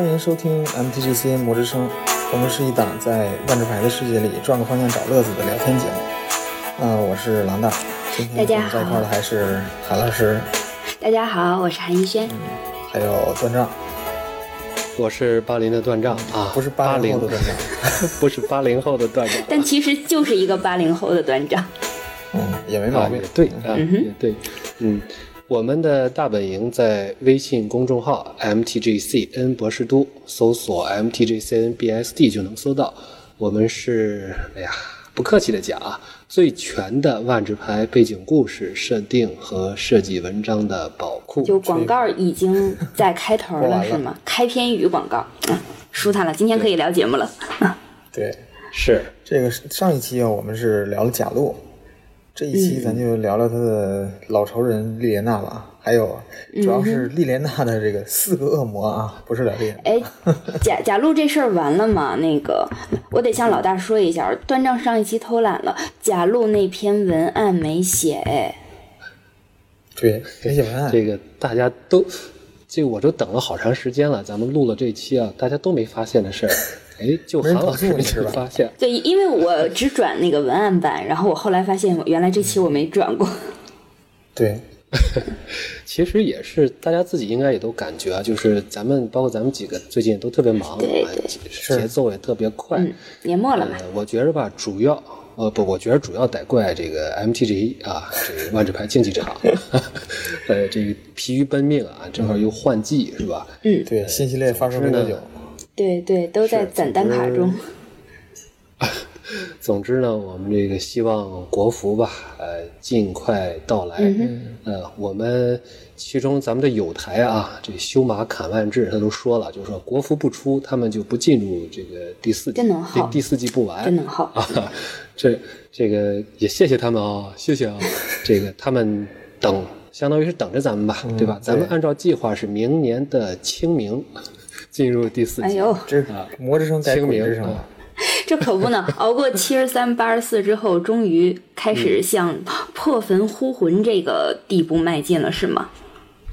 欢迎收听 MTGC 魔之声，我们是一档在万智牌的世界里转个方向找乐子的聊天节目。嗯我是狼大，今天大家我们在一块儿的好还是韩老师，大家好，我是韩逸轩。还有段丈，我是八零的段丈啊，不是八零后的段丈，不是八零后的段丈，但其实就是一个八零后的团长。嗯，也没毛啊，病。对啊，嗯也对，嗯，我们的大本营在微信公众号 MTGCN 博士都搜索 MTGCN BSD 就能搜到。我们是，哎呀，不客气的讲啊，最全的万智牌背景故事设定和设计文章的宝库。就广告已经在开头了，了是吗？开篇语广告，嗯，舒坦了，今天可以聊节目了。对，是，这个上一期啊，我们是聊了贾路，这一期咱就聊聊他的老仇人莉莲娜吧。还有，主要是莉莲娜的这个四个恶魔啊，不是聊莉莲。哎，贾贾路这事儿完了吗？那个，我得向老大说一下，端丈上一期偷懒了，贾路那篇文案没写，哎，对，没写文案。这个大家都，这个我都等了好长时间了，咱们录了这期啊，大家都没发现的事儿，哎，就韩老师你是吧发现，对，因为我只转那个文案版，然后我后来发现，原来这期我没转过。对，其实也是大家自己应该也都感觉啊，就是咱们包括咱们几个最近都特别忙，啊对对节奏也特别快。嗯，年末了嘛，呃，我觉着吧，主要呃不，我觉得主要得怪这个 MTG 啊，这个万智牌竞技场，呃，这个疲于奔命啊，正好又换季是吧？嗯，对，新系列发售没多久，对对，都在攒单卡中。总之呢，我们这个希望国服吧，呃，尽快到来。嗯呃，我们其中咱们的友台啊，这修马砍万志他都说了，就是说国服不出，他们就不进入这个第四季，真能耗第第四季不完，真能耗啊！这这个也谢谢他们啊，谢谢啊！这个他们等，相当于是等着咱们吧，对吧？咱们按照计划是明年的清明进入第四季。哎呦，这魔之声改清明鬼之声了啊。这可不呢！熬过七十三、八十四之后，终于开始向破坟呼魂这个地步迈进了，是吗？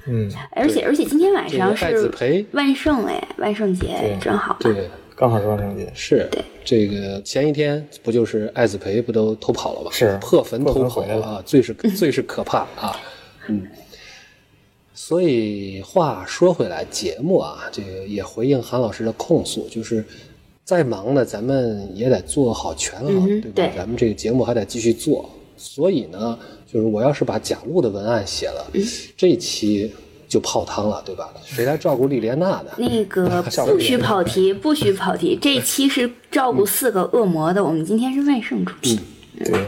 嗯，而且而且今天晚上是培万圣哎，万圣节对真好。对，刚好是万圣节。是这个前一天不就是艾子培不都偷跑了吗？是破坟偷跑了啊，最是最是可怕啊！嗯，所以话说回来，节目啊，这个也回应韩老师的控诉，就是再忙呢，咱们也得做好权衡，对吧？嗯对咱们这个节目还得继续做。所以呢，就是我要是把贾路的文案写了，嗯这期就泡汤了，对吧？谁来照顾莉莲娜的？那个 不许跑题，不许跑题。这期是照顾四个恶魔的，我们今天是万圣主题。对，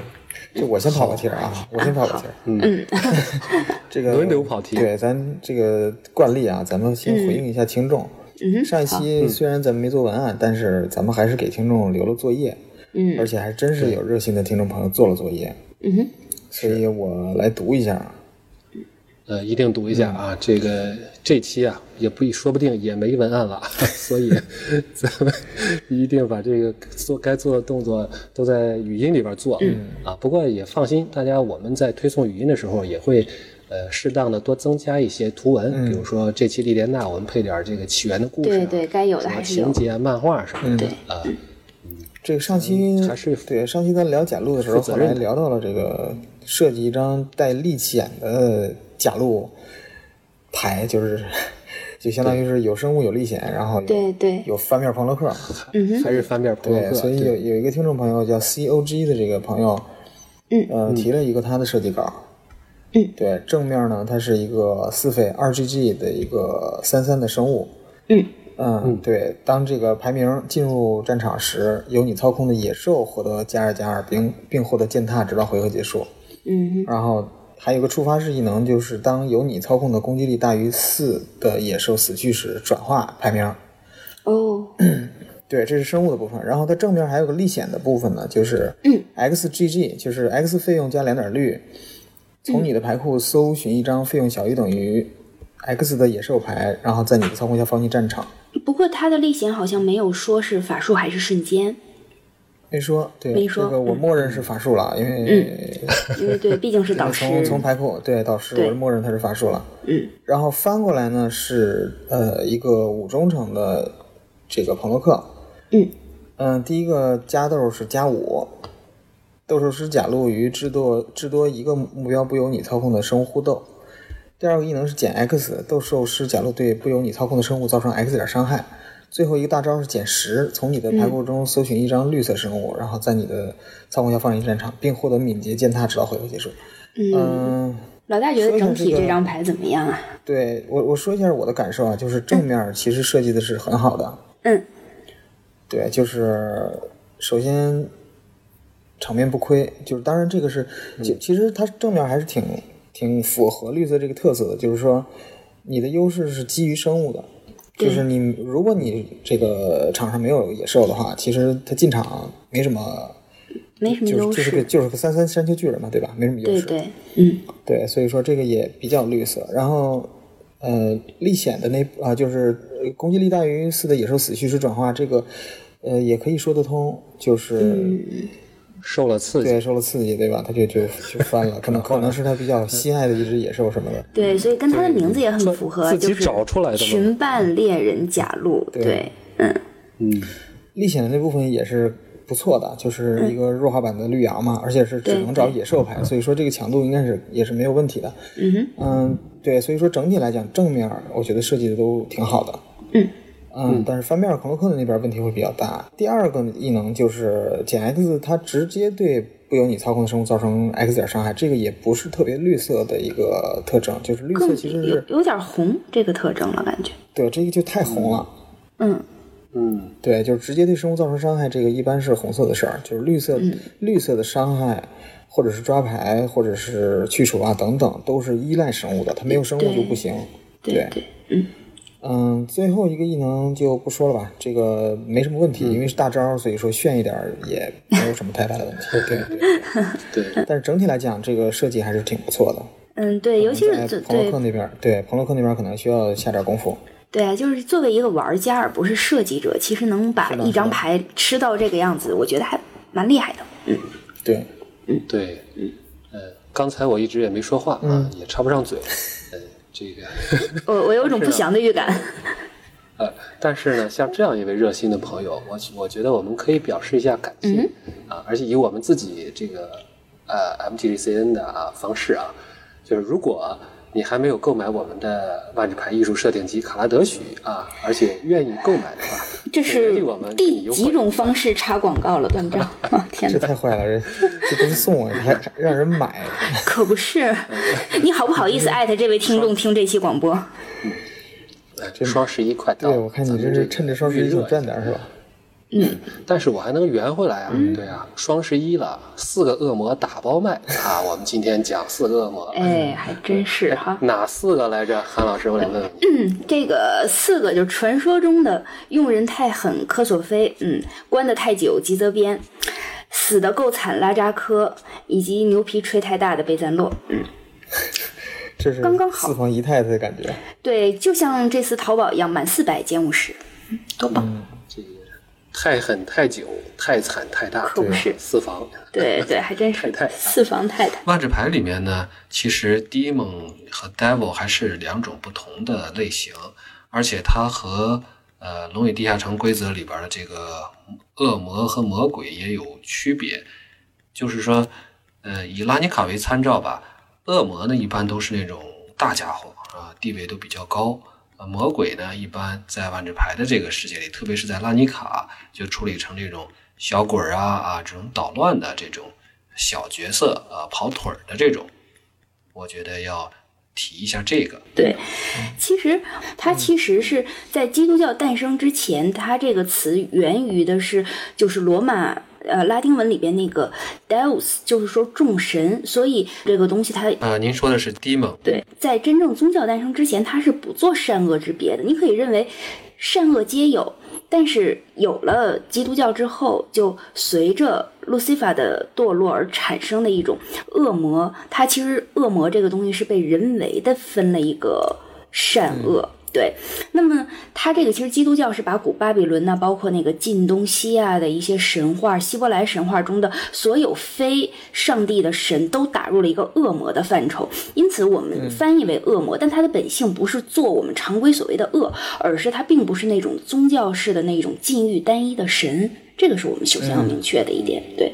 就我先跑个题儿啊，我先跑个题儿。嗯，这个轮流跑题对，咱这个惯例啊，咱们先回应一下听众。嗯上一期虽然咱们没做文案，但是咱们还是给听众留了作业，嗯而且还真是有热心的听众朋友做了作业，嗯哼，所以我来读一下。呃，一定读一下啊，这个这期啊，也不说不定也没文案了，所以 咱们一定把这个做该做的动作都在语音里边做，嗯啊，不过也放心，大家我们在推送语音的时候也会。呃，适当的多增加一些图文，比如说这期莉莲娜，我们配点这个起源的故事、啊，对对该有的什么还是有情节、啊、漫画什么的，对啊，这个上期还是对上期咱聊简录的时候，后负责任的来聊到了这个设计一张带历险的假路牌，就是 就相当于是有生物有历险，然后有对对。有翻面朋克克。还是翻面朋克对，克，所以有有一个听众朋友叫 C O G 的这个朋友，嗯。呃，提了一个他的设计稿，嗯，对，正面呢，它是一个四费二 G G 的一个三三的生物，嗯。嗯，对，当这个排名进入战场时，由你操控的野兽获得加二加二，并并获得践踏，直到回合结束。嗯哼，然后还有个触发式异能，就是当由你操控的攻击力大于四的野兽死去时，转化排名。哦，对，这是生物的部分。然后它正面还有个历险的部分呢，就是嗯 XGG，就是 X 费用加两点绿，从你的牌库搜寻一张费用小于等于 X 的野兽牌，然后在你的操控下放进战场。不过它的历险好像没有说是法术还是瞬间。没说，对，没说这个我默认是法术了，因为因为对，毕竟是导师。从从牌库对导师，我是默认他是法术了。嗯。然后翻过来呢是呃一个五中程的这个朋洛克。嗯。嗯，第一个加豆是加五，斗兽师甲路与至多至多一个目标不由你操控的生物互斗。第二个异能是减 X，斗兽师甲路对不由你操控的生物造成 X 点伤害。最后一个大招是减十，从你的牌库中搜寻一张绿色生物，然后在你的操控下放一战场，并获得敏捷践踏，直到回合结束。嗯，老大觉得整体这张牌怎么样啊？对我我说一下我的感受啊，就是正面其实设计的是很好的。嗯。对，就是首先场面不亏，就是当然这个是，其其实它正面还是挺挺符合绿色这个特色的，就是说你的优势是基于生物的，就是你如果你这个场上没有野兽的话，其实他进场没什么，没什么优势，就是个就是个三三山丘巨人嘛，对吧？没什么优势，对对，嗯，对，所以说这个也比较绿色，然后。呃，历险的那啊，就是攻击力大于四的野兽死虚实转化，这个呃也可以说得通，就是受了刺激，对，受了刺激，对吧？他就就就翻了，可能 可能是他比较心爱的一只野兽什么的。对，所以跟他的名字也很符合，就是群伴猎人甲鹿。对，嗯嗯，历险的那部分也是。不错的，就是一个弱化版的绿羊嘛，而且是只能找野兽牌，所以说这个强度应该是也是没有问题的。嗯哼，嗯，对，所以说整体来讲，正面我觉得设计的都挺好的。嗯嗯，但是翻面克洛克的那边问题会比较大。第二个异能就是减 X，它直接对不由你操控的生物造成 X 点伤害，这个也不是特别绿色的一个特征，就是绿色其实是有点红这个特征了，感觉。对，这个就太红了。嗯。嗯，对，就是直接对生物造成伤害，这个一般是红色的事儿，就是绿色绿色的伤害，或者是抓牌，或者是去除啊等等，都是依赖生物的，它没有生物就不行。对对，嗯嗯，最后一个异能就不说了吧，这个没什么问题，因为是大招，所以说炫一点也没有什么太大的问题。对对对，但是整体来讲，这个设计还是挺不错的。嗯，对，尤其是朋洛克那边，对朋洛克那边可能需要下点功夫。对啊，就是作为一个玩家而不是设计者，其实能把一张牌吃到这个样子，我觉得还蛮厉害的。嗯，对，嗯对，嗯呃，刚才我一直也没说话啊，也插不上嘴。呃，这个 我我有种不祥的预感。呃，但是呢，像这样一位热心的朋友，我我觉得我们可以表示一下感谢啊，而且以我们自己这个呃 MTGCN 的啊方式啊，就是如果。你还没有购买我们的万智牌艺术设定集《卡拉德许》啊，而且愿意购买的话，这是第几种方式插广告了，段章啊！天哪，这太坏了，这这不是送啊，还还让人买？可不是，你好不好意思艾特这位听众听这期广播？嗯，这双十一快到，对我看你这是趁着双十一就赚点是吧？嗯，但是我还能圆回来啊！对啊，双十一了，四个恶魔打包卖 啊！我们今天讲四个恶魔，哎，还真是哈。哪四个来着？韩老师，我得问问。嗯，这个四个就是传说中的用人太狠科索菲，嗯，关的太久吉泽边，死的够惨拉扎科，以及牛皮吹太大的贝赞洛，嗯，这是刚刚好四房姨太太的感觉。对，就像这次淘宝一样，满四百减五十，多棒！太狠太久太惨太大，可不是四房，对对，还真是 太太四房太太。万智牌里面呢，其实 Demon 和 Devil 还是两种不同的类型，而且它和呃《龙与地下城》规则里边的这个恶魔和魔鬼也有区别。就是说，呃，以拉尼卡为参照吧，恶魔呢一般都是那种大家伙啊，地位都比较高。魔鬼呢，一般在万智牌的这个世界里，特别是在拉尼卡，就处理成这种小鬼儿啊啊，这种捣乱的这种小角色啊，跑腿儿的这种，我觉得要提一下这个。对，其实它其实是在基督教诞生之前，它这个词源于的是就是罗马。呃，拉丁文里边那个 deus 就是说众神，所以这个东西它呃，您说的是 demon。对，在真正宗教诞生之前，它是不做善恶之别的。你可以认为善恶皆有，但是有了基督教之后，就随着路西法的堕落而产生的一种恶魔。它其实恶魔这个东西是被人为的分了一个善恶。对，那么它这个其实基督教是把古巴比伦呢，包括那个近东西亚的一些神话、希伯来神话中的所有非上帝的神都打入了一个恶魔的范畴，因此我们翻译为恶魔。但它的本性不是做我们常规所谓的恶，而是它并不是那种宗教式的那种禁欲单一的神。这个是我们首先要明确的一点。对，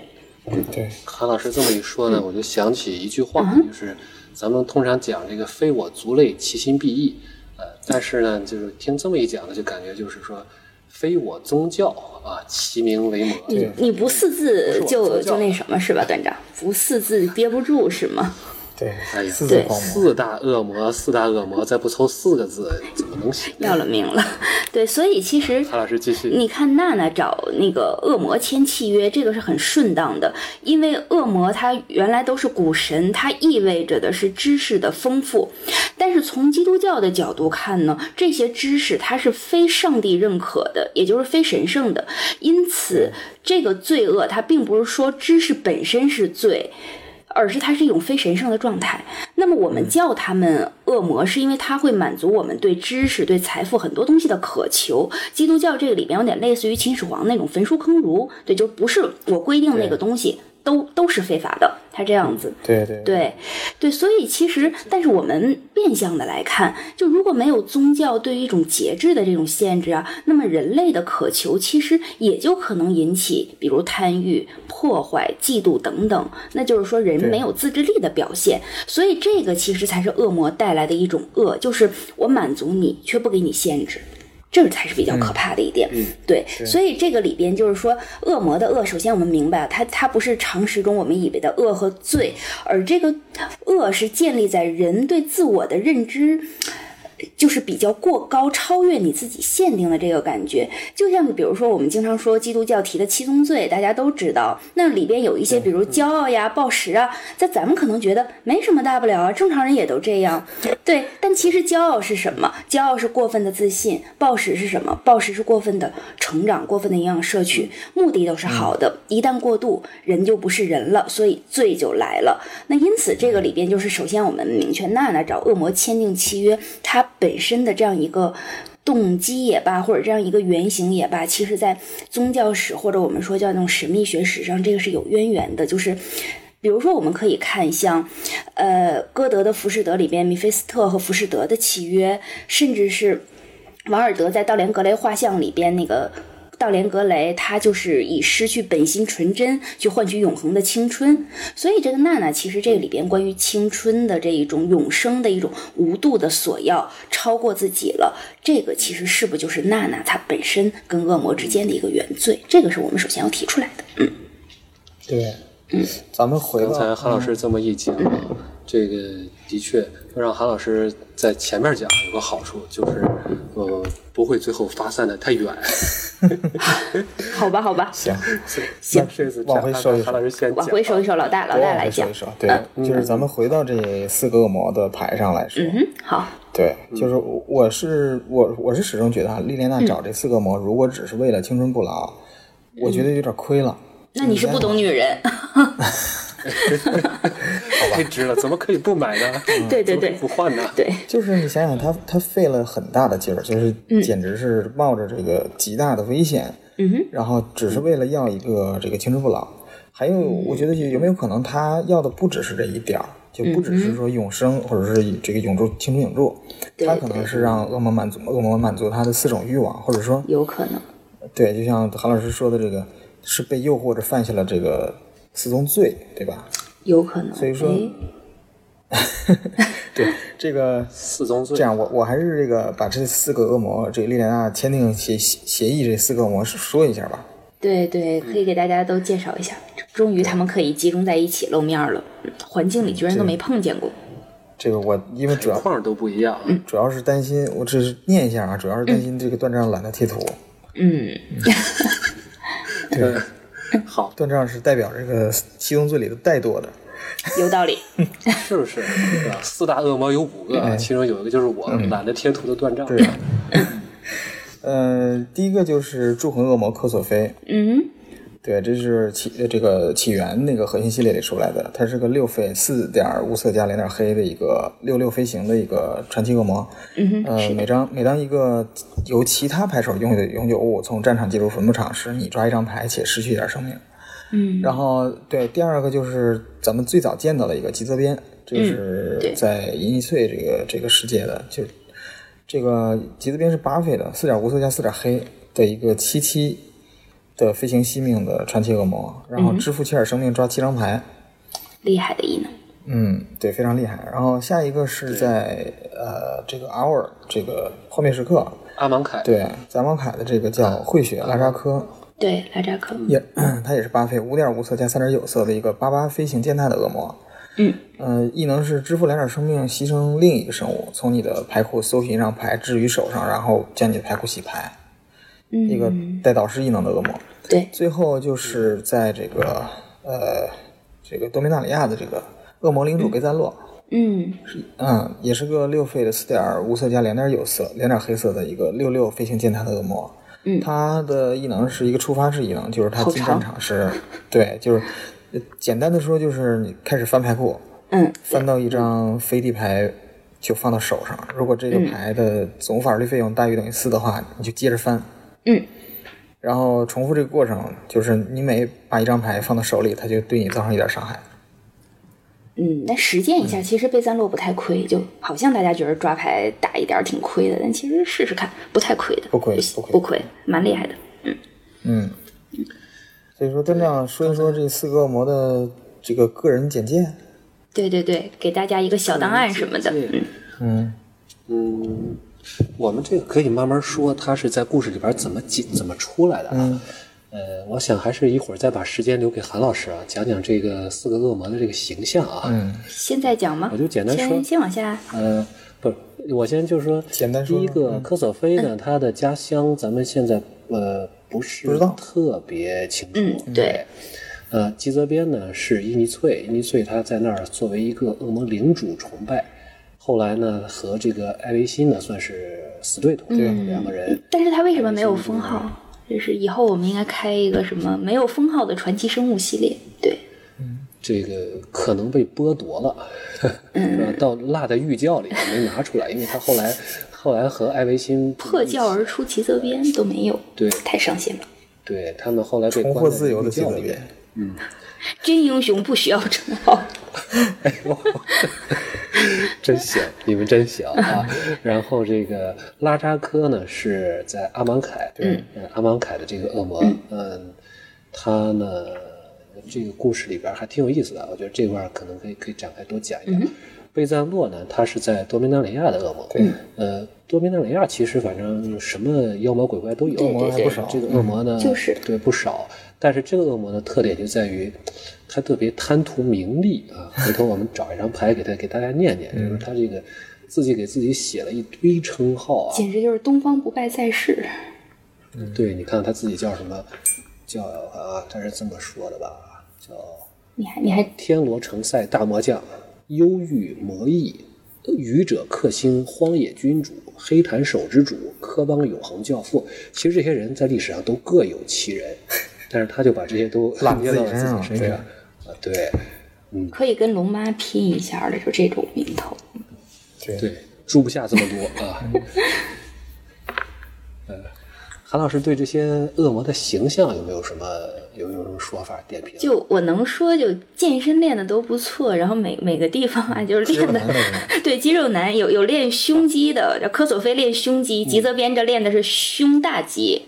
对，韩老师这么一说呢，我就想起一句话，嗯就是咱们通常讲这个“非我族类，其心必异”。呃，但是呢，就是听这么一讲呢，就感觉就是说，非我宗教啊，其名为魔。你你不四字就就那什么是吧，段长？不四字憋不住是吗？对，哎呀四大恶魔，四大恶魔，再不凑四个字，怎么能行？要了命了。对，所以其实韩老师继续。你看娜娜找那个恶魔签契约，这个是很顺当的，因为恶魔它原来都是古神，它意味着的是知识的丰富。但是从基督教的角度看呢，这些知识它是非上帝认可的，也就是非神圣的，因此这个罪恶它并不是说知识本身是罪。而是它是一种非神圣的状态。那么我们叫他们恶魔，是因为它会满足我们对知识、对财富很多东西的渴求。基督教这个里边有点类似于秦始皇那种焚书坑儒，对，就不是我规定那个东西都都是非法的，他这样子。对对对，对，所以其实，但是我们变相的来看，就如果没有宗教对于一种节制的这种限制啊，那么人类的渴求其实也就可能引起，比如贪欲、破坏、嫉妒等等。那就是说，人没有自制力的表现。所以这个其实才是恶魔带来的一种恶，就是我满足你，却不给你限制。这才是比较可怕的一点，对，所以这个里边就是说，恶魔的恶，首先我们明白，它它不是常识中我们以为的恶和罪，而这个恶是建立在人对自我的认知。就是比较过高，超越你自己限定的这个感觉，就像比如说我们经常说基督教提的七宗罪，大家都知道，那里边有一些，比如骄傲呀、暴食啊，在咱们可能觉得没什么大不了啊，正常人也都这样，对。但其实骄傲是什么？骄傲是过分的自信，暴食是什么？暴食是过分的成长，过分的营养摄取，目的都是好的，一旦过度，人就不是人了，所以罪就来了。那因此这个里边就是，首先我们明确娜娜找恶魔签订契约，它本身的这样一个动机也罢，或者这样一个原型也罢，其实在宗教史或者我们说叫那种神秘学史上，这个是有渊源的。就是比如说，我们可以看像，呃，歌德的《浮士德》里边，米菲斯特和浮士德的契约，甚至是王尔德在《道连格雷画像》里边那个。道莲格雷，他就是以失去本心纯真去换取永恒的青春，所以这个娜娜其实这里边关于青春的这一种永生的一种无度的索要，超过自己了，这个其实是不是就是娜娜她本身跟恶魔之间的一个原罪？这个是我们首先要提出来的。嗯，对，嗯咱们回刚才韩老师这么一讲啊，这个的确让韩老师在前面讲有个好处，就是呃不会最后发散的太远。好吧，好吧，行，行，这次往回收一收韩老师先往回收一收，老大老大来讲说。说，对，就是咱们回到这四个恶魔的牌上来说，嗯，好，对，就是我我是我我是始终觉得啊，莉莲娜找这四个魔，如果只是为了青春不老，我觉得有点亏了。那你是不懂女人。太值了，怎么可以不买呢？对对对怎么可以不换呢？对，就是你想想，他他费了很大的劲儿，就是简直是冒着这个极大的危险，嗯哼，然后只是为了要一个这个青春不老。还有，我觉得有有没有可能他要的不只是这一点儿，就不只是说永生，或者是这个永驻青春永驻，他可能是让恶魔满足恶魔满足他的四种欲望，或者说有可能。对，就像韩老师说的，这个是被诱惑着犯下了这个四宗罪，对吧？有可能，所以说哎 对，这个四宗罪这样，我我还是这个把这四个恶魔，这个莉莲娜签订协协议这四个恶魔说一下吧。对对，可以给大家都介绍一下。终于他们可以集中在一起露面了，嗯环境里居然都没碰见过。这个我因为主要框都不一样。主要是担心，我只是念一下啊，主要是担心这个断章懒得贴图。嗯，对，好，断杖是代表这个七宗罪里的怠惰的。有道理。是不是？对吧四大恶魔有五个，啊其中有一个就是我懒得贴图的断杖。对，呃，第一个就是铸魂恶魔科索菲，嗯，对，这是起呃这个起源那个核心系列里出来的，它是个六费四点无色加两点黑的一个六六飞行的一个传奇恶魔。嗯，呃，每张每当一个由其他牌手拥有的永久物从战场进入坟墓场时，你抓一张牌且失去一点生命。嗯，然后对第二个就是咱们最早见到的一个吉泽边，这是在银翼碎这个这个世界的，就这个吉泽边是八费的，四点无色加四点黑的一个七七的飞行惜命的传奇恶魔，然后支付七点生命抓七张牌。厉害的异能。嗯，对，非常厉害。然后下一个是在呃这个 hour 这个幻灭时刻，阿芒凯，对，咱芒凯的这个叫混血拉扎科，对，拉扎科。也 他也是八费五点五色加三点九色的一个八八飞行践踏的恶魔。嗯，呃，异能是支付两点生命，牺牲另一个生物，从你的牌库搜寻一张牌置于手上，然后将你的牌库洗牌。嗯，一个带导师异能的恶魔。对，最后就是在这个呃这个多米纳里亚的这个恶魔领主贝赞洛，嗯是嗯，也是个六费的四点无色加两点有色、两点黑色的一个六六飞行践踏的恶魔。嗯他的异能是一个触发式异能，就是他进战场是，对，就是呃简单的说就是你开始翻牌库，嗯，翻到一张飞地牌就放到手上，如果这个牌的总法律费用大于等于四的话，你就接着翻。嗯，然后重复这个过程，就是你每把一张牌放到手里，它就对你造成一点伤害。嗯，那实践一下，其实贝赞洛不太亏，就好像大家觉得抓牌打一点挺亏的，但其实试试看不太亏的，不亏不不亏不亏，蛮厉害的。嗯嗯，所以说段长说一说这四个恶魔的这个个人简介。对对对，给大家一个小档案什么的。嗯嗯嗯，我们这个可以慢慢说，他是在故事里边怎么进怎么出来的啊？嗯呃，我想还是一会儿再把时间留给韩老师啊，讲讲这个四个恶魔的这个形象啊。嗯，现在讲吗？我就简单说先先往下。呃，不是，我先就是说，简单说第一个科索菲呢，他的家乡咱们现在呃不是特别清楚。嗯对。呃，基泽边呢是伊尼翠，伊尼翠他在那儿作为一个恶魔领主崇拜，后来呢和这个艾维辛呢算是死对头，两个人。但是他为什么没有封号？就是以后我们应该开一个什么没有封号的传奇生物系列。对，这个可能被剥夺了，嗯？到落在玉窖里没拿出来，因为他后来后来和艾维辛 破窖而出奇泽边都没有，对太伤心了。对他们后来被重关在获自由的玉窖里面吉泽边。。真英雄不需要称号。哎呦，真行，你们真行啊！然后这个拉扎科呢是在阿芒凯，对，阿芒凯的这个恶魔，嗯，他呢这个故事里边还挺有意思的，我觉得这块儿可能可以可以展开多讲一讲。贝赞洛呢，他是在多米纳里亚的恶魔，对，呃，多米纳里亚其实反正什么妖魔鬼怪都有，对对对还不少这个恶魔呢，就是对不少，但是这个恶魔的特点就在于，他特别贪图名利啊。回头我们找一张牌给他给大家念念，就是他这个自己给自己写了一堆称号啊。简直就是东方不败在世。对，你看他自己叫什么？叫啊，他是这么说的吧？叫你还你还天罗城塞大魔将，忧郁魔翼，愚者克星，荒野君主，黑檀手之主，科邦永恒教父。其实这些人在历史上都各有其人，但是他就把这些都揽接到了自己身上。啊，对，嗯可以跟龙妈拼一下的，就这种名头。对对，住不下这么多啊。呃，韩老师对这些恶魔的形象有没有什么有没有什么说法点评？就我能说，就健身练的都不错，然后每每个地方啊，就是练的对肌肉男 有有练胸肌的，叫科索菲练胸肌，吉泽边这练的是胸大肌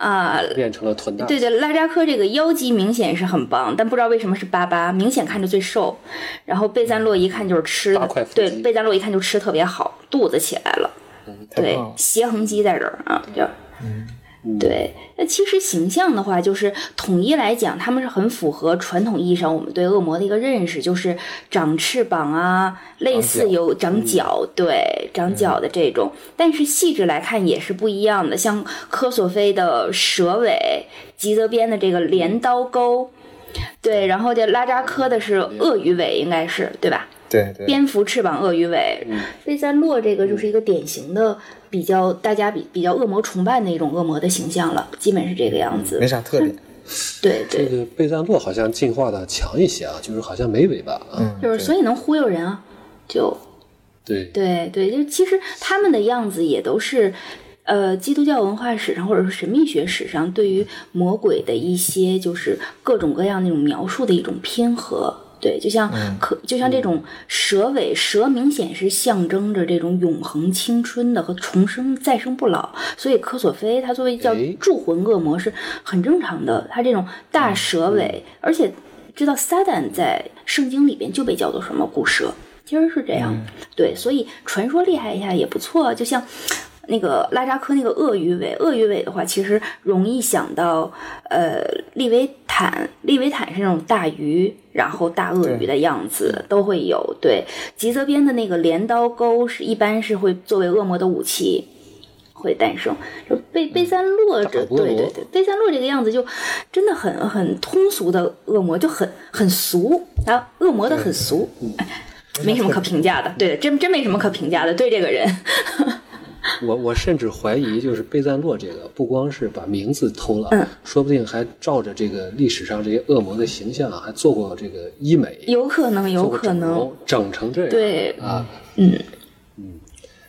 啊。变成了臀大。对对，拉扎科这个腰肌明显是很棒，但不知道为什么是八八，明显看着最瘦。然后贝赞洛一看就是吃的块对贝赞洛一看就吃特别好，肚子起来了。对。斜横肌在这儿啊，就。对，那其实形象的话，就是统一来讲，他们是很符合传统意义上我们对恶魔的一个认识，就是长翅膀啊，类似有长角，对，长角的这种。但是细致来看也是不一样的，像科索菲的蛇尾，吉泽边的这个镰刀钩，对，然后这拉扎科的是鳄鱼尾，应该是对吧？对对，蝙蝠翅膀、鳄鱼尾。贝赞洛这个就是一个典型的比较大家比比较恶魔崇拜的一种恶魔的形象了，基本是这个样子没。啥特点。对对，这个贝赞洛好像进化的强一些啊，就是好像没尾巴啊。嗯，就是所以能忽悠人啊，就对，对对，就其实他们的样子也都是，呃，基督教文化史上或者说神秘学史上对于魔鬼的一些就是各种各样那种描述的一种拼合。对，就像可，就像这种蛇尾，蛇明显是象征着这种永恒青春的和重生再生不老，所以科索菲它作为叫哎铸魂恶魔是很正常的。它这种大蛇尾，而且知道撒旦在圣经里边就被叫做什么古蛇，其实是这样。对，所以传说厉害一下也不错。就像那个拉扎科那个鳄鱼尾，鳄鱼尾的话，其实容易想到呃利维坦，利维坦是那种大鱼，然后大鳄鱼的样子都会有。对，吉泽边的那个镰刀钩是一般是会作为恶魔的武器。会诞生，就贝贝三洛这，对对对，贝三洛这个样子就真的很很通俗的恶魔，就很很俗，啊，恶魔的很俗，哎没什么可评价的，对，真真没什么可评价的，对这个人，我我甚至怀疑，就是贝赞洛这个不光是把名字偷了，嗯说不定还照着这个历史上这些恶魔的形象啊，还做过这个医美，有可能，有可能，容整成这样。对啊，嗯嗯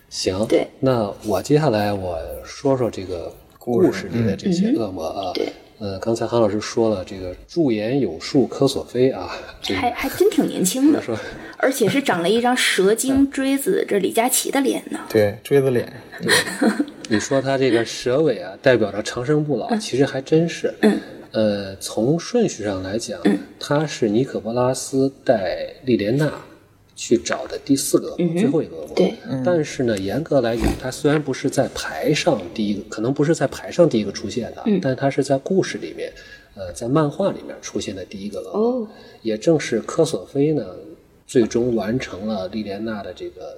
行，对，那我接下来我说说这个故事里的这些嗯恶魔啊。对，呃，刚才韩老师说了，这个驻颜有术科索菲啊，这还还真挺年轻的，说而且是长了一张蛇 精锥子，这李佳琦的脸呢，对，锥子脸，对 你说他这个蛇尾啊，代表着长生不老，其实还真是。嗯。呃，从顺序上来讲，他是尼可波拉斯带莉莲娜去找的第四个恶魔，最后一个恶魔。对。但是呢，严格来讲，他虽然不是在牌上第一个，可能不是在牌上第一个出现的，但他是在故事里面，呃，在漫画里面出现的第一个恶魔。哦，也正是科索菲呢，最终完成了莉莲娜的这个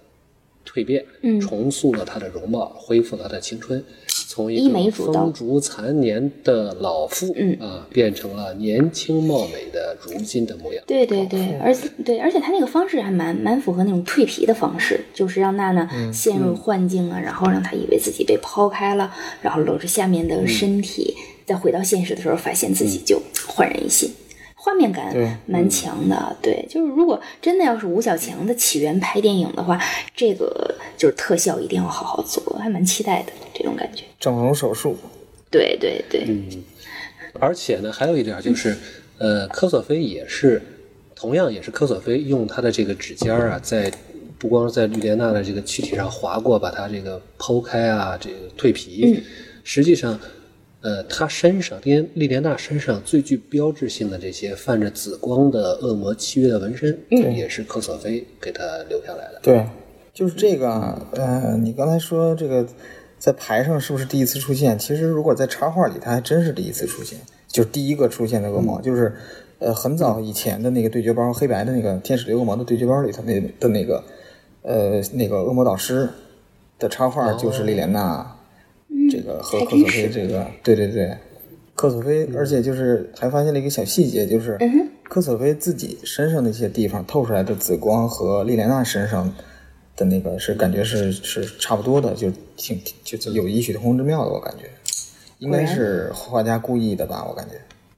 蜕变，嗯。重塑了她的容貌，恢复了她的青春，从一个风烛残年的老妇，嗯。啊，变成了年轻貌美的如今的模样。对对对，而且对，而且她那个方式还蛮蛮符合那种蜕皮的方式，就是让娜娜陷入幻境啊，然后让她以为自己被抛开了，然后搂着下面的身体，再回到现实的时候，发现自己就焕然一新。画面感蛮强的，对，就是如果真的要是吴小强的起源拍电影的话，这个就是特效一定要好好做，还蛮期待的这种感觉。整容手术，对对对，嗯而且呢，还有一点就是，呃，科索菲也是，同样也是科索菲用他的这个指尖啊，在不光在绿莲娜的这个躯体上划过，把它这个剖开啊，这个蜕皮，实际上。呃，他身上，莉莉莲娜身上最具标志性的这些泛着紫光的恶魔契约的纹身，也是科索菲给他留下来的。对，就是这个啊，呃，你刚才说这个在牌上是不是第一次出现？其实如果在插画里，他还真是第一次出现，就是第一个出现的恶魔，就是呃很早以前的那个对决包，黑白的那个天使流恶魔的对决包里头那的那个呃那个恶魔导师的插画就是莉莲娜，这个和科索菲这个，对对对。科索菲，而且就是还发现了一个小细节，就是科索菲自己身上那些地方透出来的紫光和莉莲娜身上的那个是感觉是是差不多的，就挺就是有异曲同工之妙的，我感觉。应该是画家故意的吧，我感觉。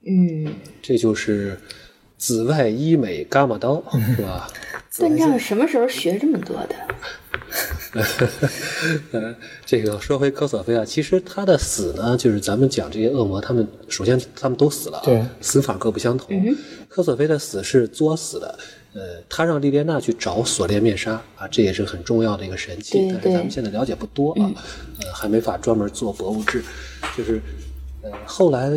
嗯，这就是紫外医美伽马刀，是吧？段丈什么时候学这么多的？呃，这个说回科索菲啊，其实他的死呢，就是咱们讲这些恶魔，他们首先他们都死了啊，对死法各不相同。科索菲的死是作死的，呃，他让莉莲娜去找锁链面纱啊，这也是很重要的一个神器，对对但是咱们现在了解不多啊，呃，还没法专门做博物志，就是呃，后来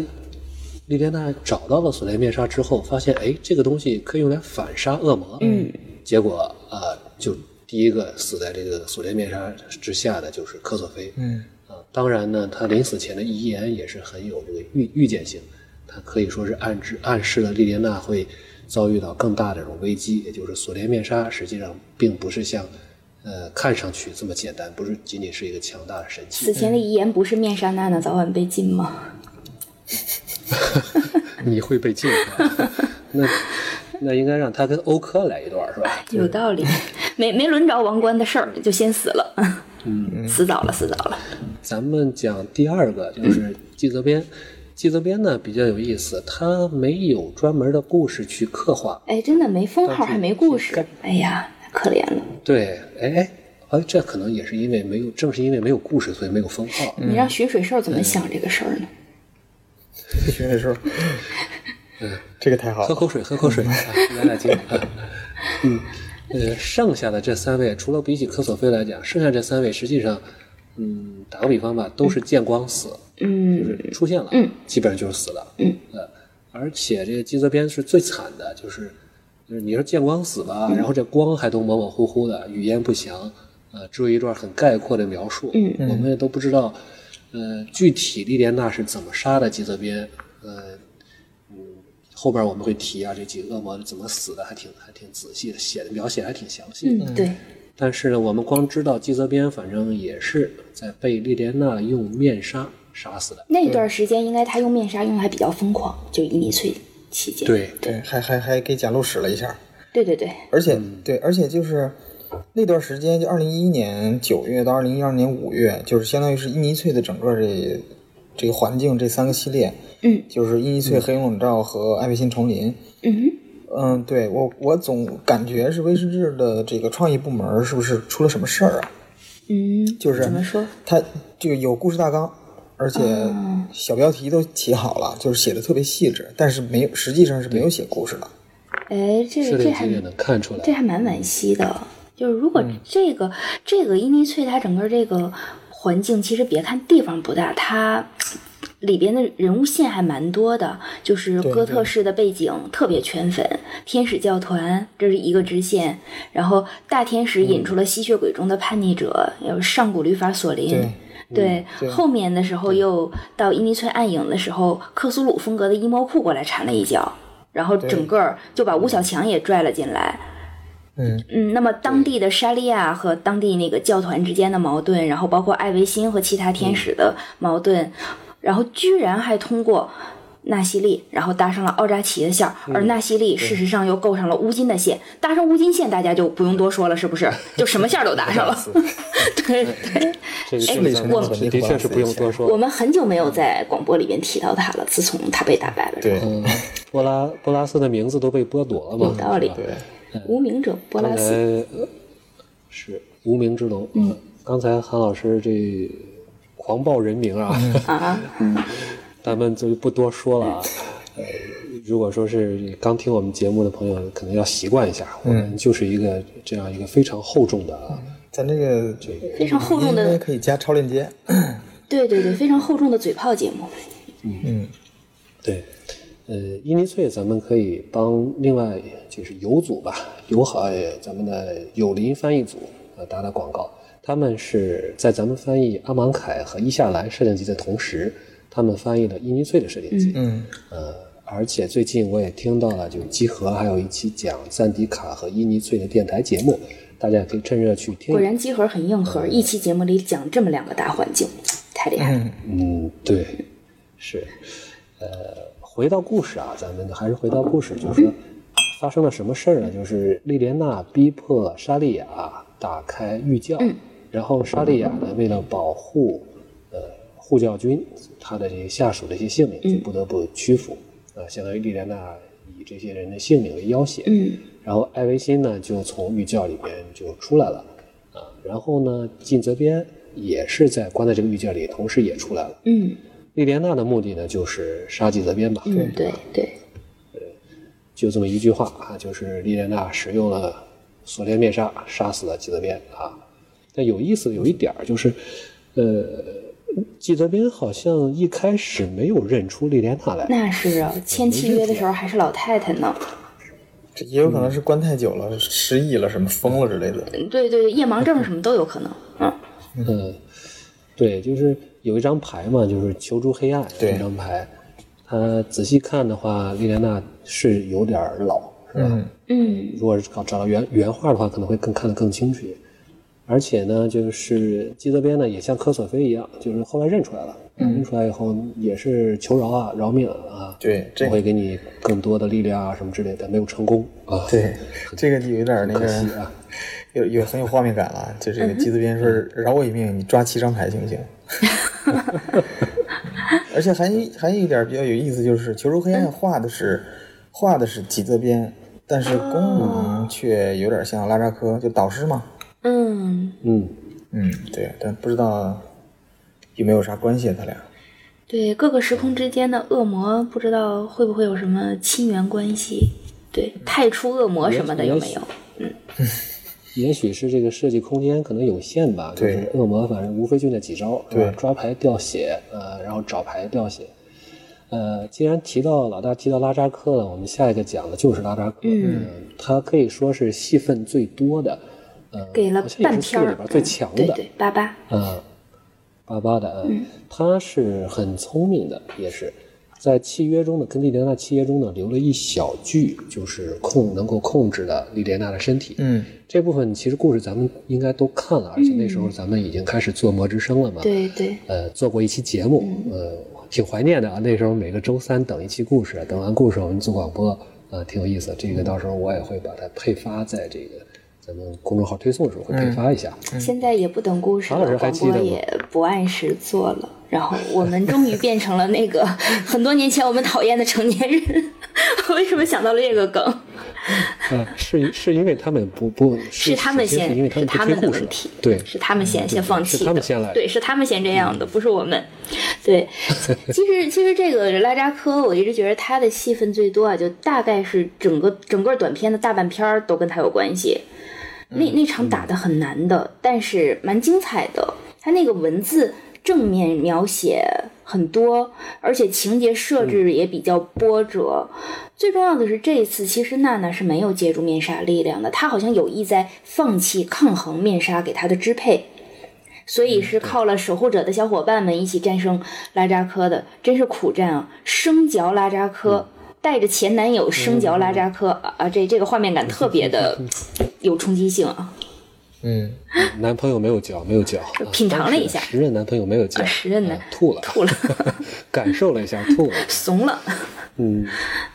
莉莲娜找到了锁链面纱之后，发现哎，这个东西可以用来反杀恶魔，嗯，结果啊、呃就第一个死在这个锁链面纱之下的就是科索菲，嗯啊，当然呢，他临死前的遗言也是很有这个预预见性，他可以说是暗指暗示了莉莲娜会遭遇到更大的这种危机，也就是锁链面纱实际上并不是像呃看上去这么简单，不是仅仅是一个强大的神器此。前的遗言不是面纱娜娜早晚被禁吗？你会被禁是吧？那那应该让他跟欧科来一段是吧？有道理，没没轮着王冠的事儿就先死了，嗯，死早了，死早了。咱们讲第二个就是基泽边，纪泽边呢比较有意思，他没有专门的故事去刻画。哎，真的没封号，还没故事该，哎呀，可怜了。对，哎哎，哎，这可能也是因为没有，正是因为没有故事，所以没有封号。你让徐水兽怎么想这个事儿呢？学的时候，这个太好了。喝口水，喝口水，啊来来劲。啊 嗯，呃，剩下的这三位，除了比起科索菲来讲，剩下这三位实际上，嗯，打个比方吧，都是见光死，就嗯是出现了，嗯，基本上就是死了，嗯，呃，而且这个基泽边是最惨的，就是就是你说见光死吧，然后这光还都模模糊糊的，语言不详，呃，只有一段很概括的描述，嗯。我们也都不知道，呃，具体莉莲娜是怎么杀的基泽边，呃，嗯，后边我们会提啊，这几个恶魔怎么死的，还挺还挺仔细的，写的描写还挺详细的。嗯，对，但是呢，我们光知道基泽边反正也是在被莉莲娜用面纱杀死的。那段时间应该他用面纱用的还比较疯狂，就伊米翠期间。对，对，还还还给贾露使了一下，对对对，而且、对，而且就是那段时间，就二零一一年九月到二零一二年五月，就是相当于是伊尼翠的整个这这个环境这三个系列，嗯就是伊尼翠、黑龙笼罩和爱维新丛林。嗯哼，嗯，对我我总感觉是威士忌的这个创意部门是不是出了什么事儿啊？嗯，就是怎么说？他这个有故事大纲，而且哦小标题都起好了，就是写的特别细致，但是没有实际上是没有写故事的。哎，这个这还能看出来这。还蛮惋惜的。就是如果这个、这个伊尼翠它整个这个环境，其实别看地方不大，它里边的人物线还蛮多的，就是哥特式的背景特别圈粉，天使教团这是一个支线，然后大天使引出了吸血鬼中的叛逆者，有上古律法索林。对后面的时候又到伊尼翠暗影的时候，克苏鲁风格的阴谋库过来缠了一脚，然后整个就把吴小强也拽了进来。嗯，嗯，那么当地的沙利亚和当地那个教团之间的矛盾，然后包括艾维辛和其他天使的矛盾，然后居然还通过纳西利，然后搭上了奥扎奇的线儿，而纳西利事实上又构上了乌金的线，搭上乌金线，大家就不用多说了，是不是？就什么线儿都搭上了。对对，这个哎我的确是不用多说。我。们很久没有在广播里面提到他了，自从他被打败了，对。嗯，波拉波拉斯的名字都被剥夺了嘛？有道理。对，无名者波拉斯，呃是无名之龙。嗯，刚才韩老师这狂报人名啊，啊，咱们就不多说了啊。呃，如果说是刚听我们节目的朋友，可能要习惯一下，我们就是一个这样一个非常厚重的啊，咱这个非常厚重的，可以加超链接。对对对，非常厚重的嘴炮节目。嗯，对，呃，伊尼翠咱们可以帮另外就是友组吧，友好呃咱们的友邻翻译组呃打打广告。他们是在咱们翻译阿芒凯和伊夏兰摄像机的同时，他们翻译了伊尼翠的摄像机。嗯，呃，而且最近我也听到了，就集合还有一期讲赞迪卡和伊尼翠的电台节目，大家也可以趁热去听果。然集合很硬核，一期节目里讲这么两个大环境，太厉害了。嗯，对，是，呃，回到故事啊，咱们还是回到故事，就是说发生了什么事儿呢？就是莉莲娜逼迫莎莉亚打开御教，然后莎莉亚呢，为了保护呃护教军他的这些下属的一些性命，就不得不屈服，啊、相当于莉莲娜以这些人的性命为要挟，嗯然后艾维辛呢就从御教里边就出来了，啊，然后呢近泽边也是在关在这个御教里，同时也出来了。嗯莉莲娜的目的呢就是杀近泽边吧，嗯，对对，就这么一句话啊，就是莉莲娜使用了锁链面纱杀死了季泽边啊。但有意思的有一点儿就是，呃，季泽边好像一开始没有认出莉莲娜来，那是啊，签契约的时候还是老太太呢。这也有可能是关太久了，失忆了，什么疯了之类的。对对对，夜盲症什么都有可能。嗯嗯，对，就是有一张牌嘛，就是求助黑暗对这张牌，它仔细看的话，莉莲娜是有点老，是吧？嗯，嗯如果是找找到原原画的话，可能会更看得更清楚一点。而且呢，就是基泽边呢，也像科索菲一样，就是后来认出来了，认出来以后也是求饶啊，饶命啊，对，这我会给你更多的力量啊什么之类的，没有成功啊，对这个就有点那可个惜啊。有有很有画面感了。就这个机子边说：“饶我一命，你抓七张牌行不行？” 而且还还有一点比较有意思，就是《求助黑暗》画的是、画的是吉泽边，但是功能却有点像拉扎科，就导师嘛。嗯，嗯，嗯，对，但不知道有没有啥关系啊，他俩。对，各个时空之间的恶魔不知道会不会有什么亲缘关系？对，太初恶魔什么的有没有？也许是这个设计空间可能有限吧，就是恶魔反正无非就那几招，对吧抓牌掉血，呃，然后找牌掉血。呃，既然提到老大提到拉扎克了，我们下一个讲的就是拉扎克。嗯他可以说是戏份最多的，呃，给了好像也半篇儿是四个里边最强的。对对，八八。嗯，巴巴的，嗯，他是很聪明的，也是在契约中呢，跟莉莲娜契约中呢留了一小句，就是控能够控制的莉莲娜的身体。嗯，这部分其实故事咱们应该都看了，而且那时候咱们已经开始做《魔之声》了嘛。对对，呃，做过一期节目，呃，挺怀念的啊。那时候每个周三等一期故事，等完故事我们做广播，呃，挺有意思。这个到时候我也会把它配发在这个咱们公众号推送的时候会配发一下。现在也不等故事了，常老师还广记得吗播也不按时做了。然后我们终于变成了那个 很多年前我们讨厌的成年人。我为什么想到了这个梗？呃，是是因为他们不不 是他们先，是因为他们是他们的问题，对，是他们先先放弃的，是他们先来对，是他们先这样的，不是我们。对，其实其实这个拉扎科，我一直觉得他的戏份最多啊，就大概是整个整个短片的大半篇都跟他有关系。那那场打的很难的，但是蛮精彩的。他那个文字正面描写很多，而且情节设置也比较波折。最重要的是，这一次其实娜娜是没有借助面纱力量的，她好像有意在放弃抗衡面纱给她的支配，所以是靠了守护者的小伙伴们一起战胜拉扎科的，真是苦战啊！生嚼拉扎科，带着前男友生嚼拉扎科啊啊，这这个画面感特别的有冲击性啊！嗯，男朋友没有嚼，没有嚼，啊品尝了一下。当时时任男朋友没有嚼，啊时任男啊吐了，吐了，感受了一下，吐了。怂了，嗯，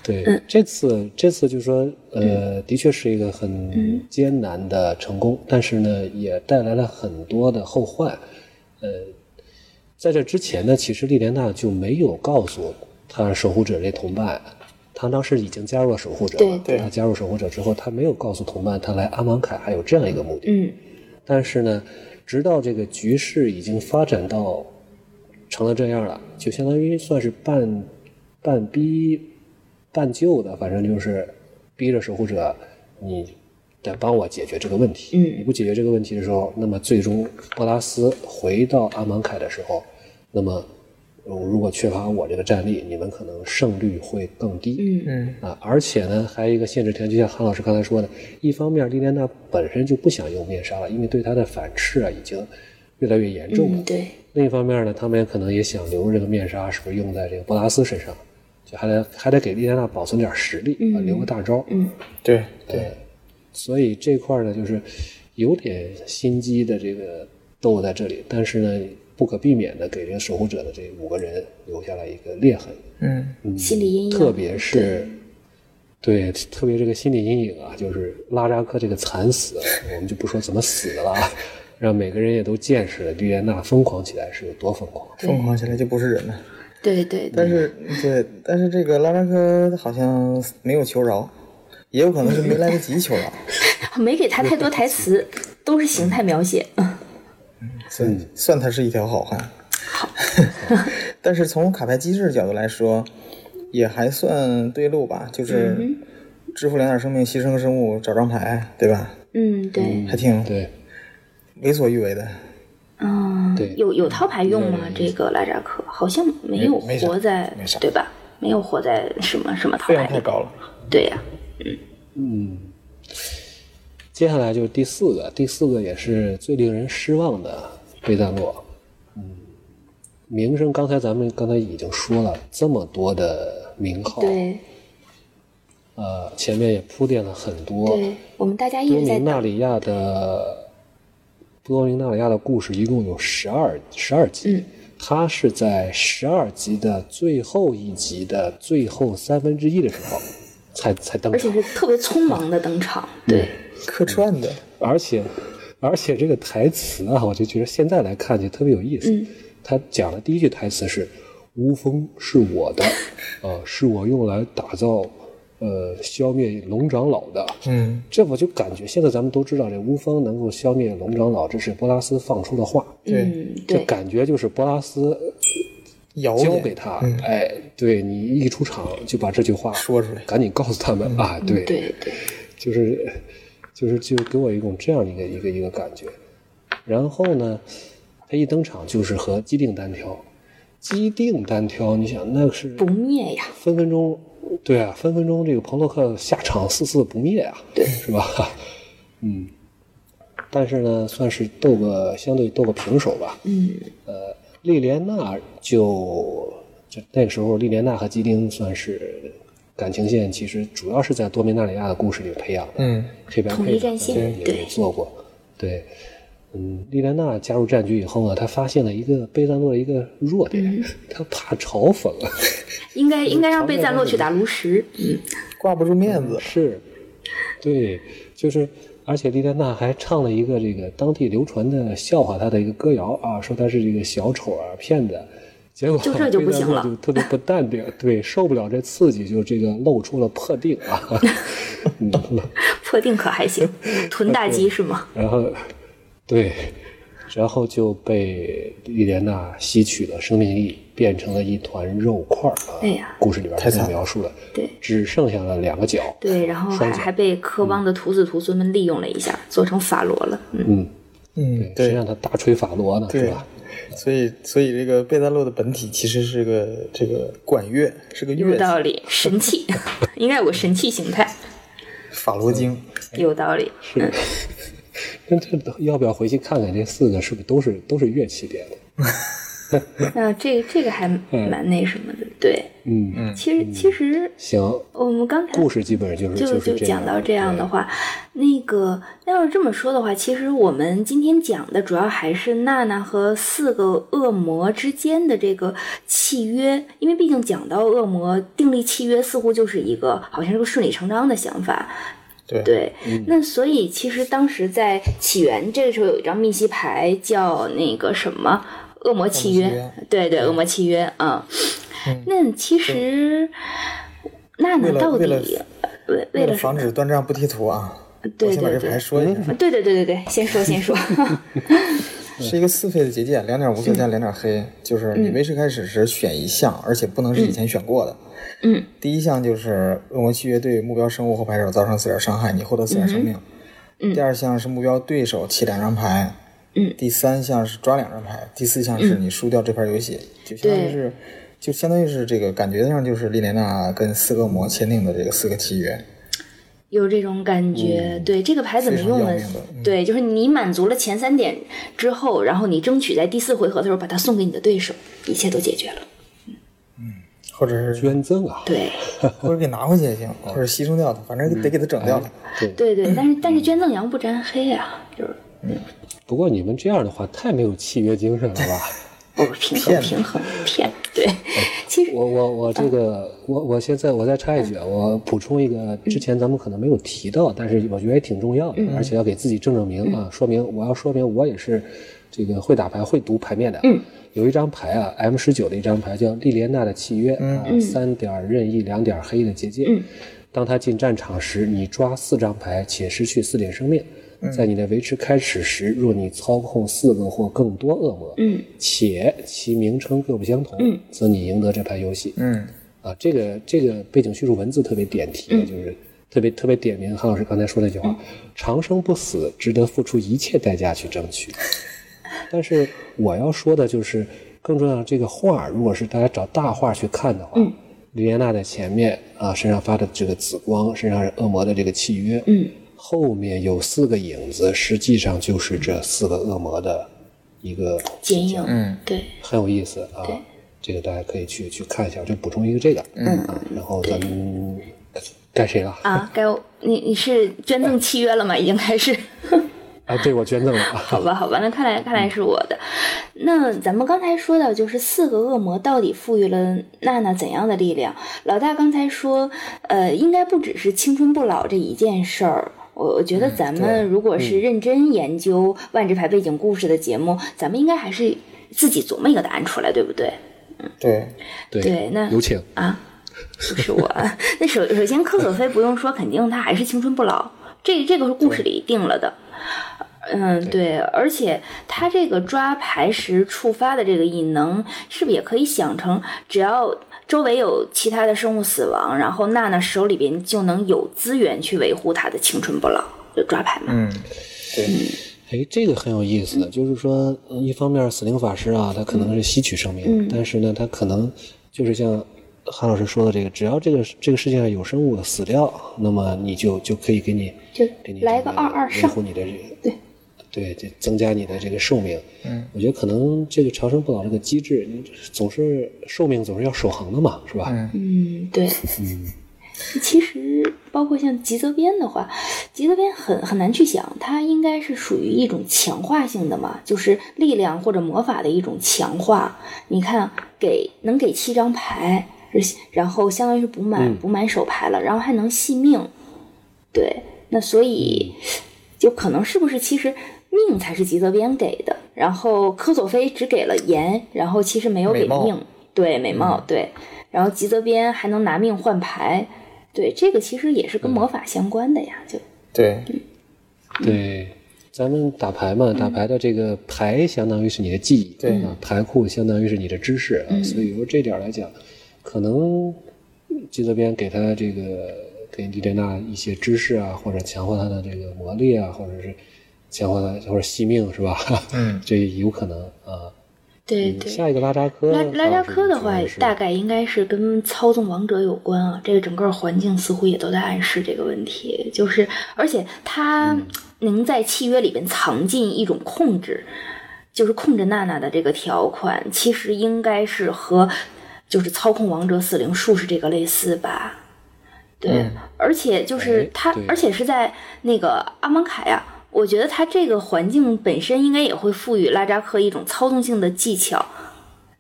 对，这次这次就是说，呃，的确是一个很艰难的成功，但是呢，也带来了很多的后患。呃，在这之前呢，其实莉莲娜就没有告诉她守护者这同伴，她当时已经加入了守护者了，对对她加入守护者之后，他没有告诉同伴他来阿芒凯还有这样一个目的。嗯但是呢，直到这个局势已经发展到成了这样了，就相当于算是半半逼半救的，反正就是逼着守护者，你得帮我解决这个问题。嗯你不解决这个问题的时候，那么最终波拉斯回到阿芒凯的时候，那么呃如果缺乏我这个战力，你们可能胜率会更低。嗯嗯啊，而且呢，还有一个限制条件，就像韩老师刚才说的，一方面莉莲娜本身就不想用面纱了，因为对她的反噬啊已经越来越严重了。嗯，对，另一方面呢，他们也可能也想留着这个面纱，是不是用在这个波拉斯身上，就还得还得给莉莲娜保存点实力啊，留个大招。嗯对对，所以这块呢，就是有点心机的这个斗在这里，但是呢，不可避免的给这个守护者的这五个人留下了一个裂痕。嗯心理阴影，特别是对，特别这个心理阴影啊，就是拉扎克这个惨死，我们就不说怎么死的了啊，让每个人也都见识了莉莲娜疯狂起来是有多疯狂。疯狂起来就不是人了。对对对，但是对，但是这个拉扎克好像没有求饶，也有可能是没来得及求饶，没给他太多台词，都是形态描写。算算他是一条好汉。但是从卡牌机制角度来说，也还算对路吧，就是支付两点生命，牺牲个生物，找张牌，对吧？嗯，对，还挺对为所欲为的。嗯，对有有套牌用吗？这个拉扎克好像没有活在，对吧？没有活在什么什么套牌费。用太高了。对呀、嗯接下来就是第四个，第四个也是最令人失望的贝赞洛。嗯，名声刚才咱们刚才已经说了这么多的名号，对呃，前面也铺垫了很多。对，我们大家一多直在明纳里亚的多明纳里亚的故事一共有十二十二集，嗯它是在十二集的最后一集的最后三分之一的时候才才登场，而且是特别匆忙的登场。对，客串的，而且而且这个台词啊，我就觉得现在来看就特别有意思。嗯。他讲的第一句台词是：“乌风是我的，呃，是我用来打造，呃，消灭龙长老的。嗯。这我就感觉，现在咱们都知道，这乌风能够消灭龙长老，这是波拉斯放出的话。对，嗯，这，感觉就是波拉斯交给他，嗯。哎，对你一出场就把这句话说出来。赶紧告诉他们、啊，对，对对，就是就是就给我一种这样的一个一个一个感觉。然后呢，他一登场就是和基定单挑，基定单挑，你想那是不灭呀，分分钟，对啊，分分钟这个彭洛克下场四四不灭啊，对是吧？嗯，但是呢，算是斗个相对斗个平手吧。嗯呃，莉莲娜就就那个时候，莉莲娜和基丁算是感情线，其实主要是在多米纳里亚的故事里培养的。嗯黑白统配战线也也对也做过，对。嗯，莉莲娜加入战局以后呢，她发现了一个贝赞洛的一个弱点，嗯她怕嘲讽。应该应该让贝赞洛去打炉石，嗯，挂不住面子。是，对，就是，而且莉莲娜还唱了一个这个当地流传的笑话她的一个歌谣啊，说她是这个小丑啊、骗子啊。结果就这就不行了就特别不淡定，对，受不了这刺激，就这个露出了破腚啊，嗯，破腚可还行，臀大肌是吗？然后，对，然后就被莉莲娜吸取了生命力，变成了一团肉块儿啊。哎呀故事里边太惨描述了，对只剩下了两个脚。对，然后还还被科邦的徒子徒孙们利用了一下，做成法罗了，嗯，嗯，嗯，谁让他大吹法罗呢？是对吧？，所以所以这个贝塞洛的本体其实是个这个管乐，是个乐器，道理，神器，应该有个神器形态，法罗经。有道理，是，那这要不要回去看看这四个是不是都是都是乐器编的？那这个这个还蛮那什么的，对，嗯，其实其实行，我们刚才故事基本上就是就是这样。讲到这样的话，那个那要是这么说的话，其实我们今天讲的主要还是娜娜和四个恶魔之间的这个契约，因为毕竟讲到恶魔订立契约，似乎就是一个好像是个顺理成章的想法。对。对，那所以其实当时在起源这个时候有一张密西牌叫那个什么恶魔契约，契约。对对，恶魔契约啊。那其实娜娜到底为为为了防止断章不贴图啊，对我先把这牌说一下，对对对对对，先说先说，是一个四费的结界，两点无色加两点黑，就是你维持开始时选一项，而且不能是以前选过的。嗯，第一项就是恶魔契约对目标生物或牌手造成四点伤害，你获得四点生命。嗯。第二项是目标对手弃两张牌。嗯第三项是抓两张牌，第四项是你输掉这盘游戏，就相当于是，就相当于是这个感觉上就是莉莲娜跟四个恶魔签订的这个四个契约。有这种感觉。对这个牌怎么用呢对，就是你满足了前三点之后，然后你争取在第四回合的时候把它送给你的对手，一切都解决了。嗯或者是捐赠啊，对 或者给拿回去也行，或者牺牲掉它，反正得给它整掉了。对。对对，但是但是捐赠羊不沾黑啊，就是不过你们这样的话太没有契约精神了吧？不平衡平衡骗。对，其实我我我这个我我现在我再插一句啊，我补充一个之前咱们可能没有提到，但是我觉得也挺重要的，而且要给自己正正明啊，说明我要说明我也是这个会打牌会读牌面的。嗯，有一张牌啊，M 十九的一张牌叫莉莲娜的契约啊，三点任意两点黑的结界。嗯，当他进战场时，你抓四张牌且失去四点生命。在你的维持开始时，若你操控四个或更多恶魔，嗯，且其名称各不相同，嗯，则你赢得这盘游戏。嗯，啊，这个这个背景叙述文字特别点题，就是特别特别点名韩老师刚才说那句话：长生不死，值得付出一切代价去争取。但是我要说的就是，更重要的这个画，如果是大家找大画去看的话，嗯。莉莲娜在前面啊，身上发的这个紫光，身上是恶魔的这个契约，嗯，后面有四个影子，实际上就是这四个恶魔的一个剪影，嗯，对，很有意思啊对。这个大家可以去去看一下，我就补充一个这个，嗯啊，然后咱们该谁了？啊，该我你你是捐赠契约了吗？已经开始。啊，对我捐赠了啊。好吧，好吧，那看来看来是我的。那咱们刚才说到，就是四个恶魔到底赋予了娜娜怎样的力量？老大刚才说，呃，应该不只是青春不老这一件事儿。我我觉得咱们如果是认真研究万智牌背景故事的节目，咱们应该还是自己琢磨一个答案出来，对不对？嗯，对对那有请。啊，不是我。那首首先，科索菲不用说，肯定他还是青春不老，这这个是故事里定了的。嗯，对，而且他这个抓牌时触发的这个异能，是不是也可以想成，只要周围有其他的生物死亡，然后娜娜手里边就能有资源去维护她的青春不老，就抓牌嘛。嗯，对，哎，这个很有意思的，就是说，呃一方面死灵法师啊，他可能是吸取生命，但是呢，他可能就是像韩老师说的这个，只要这个这个世界上有生物死掉，那么你就就可以给你就给你来个二二上护你的这个对对，这增加你的这个寿命。嗯，我觉得可能这个长生不老这个机制，你总是寿命总是要守恒的嘛，是吧？嗯嗯，对。其实包括像吉泽边的话，吉泽边很很难去想，它应该是属于一种强化性的嘛，就是力量或者魔法的一种强化。你看，给能给七张牌，然后相当于是补满、嗯补满手牌了，然后还能续命。对，那所以就可能是不是其实命才是吉泽边给的，然后科索菲只给了盐，然后其实没有给命，对美貌，对，然后吉泽边还能拿命换牌，对，这个其实也是跟魔法相关的呀，就对，对，咱们打牌嘛，打牌的这个牌相当于是你的记忆，对啊，牌库相当于是你的知识啊，所以由这点来讲，可能吉泽边给他这个给莉莲娜一些知识啊，或者强化他的这个魔力啊，或者是强化他或者惜命是吧？嗯，这有可能啊。对对。嗯下一个拉扎科，拉拉扎科的话大概应该是跟操纵王者有关啊。这个整个环境似乎也都在暗示这个问题，就是而且他能在契约里边藏进一种控制，就是控制娜娜的这个条款，其实应该是和就是操控王者死灵术士这个类似吧。对，嗯而且就是他而且是在那个阿蒙凯呀、我觉得他这个环境本身应该也会赋予拉扎克一种操纵性的技巧，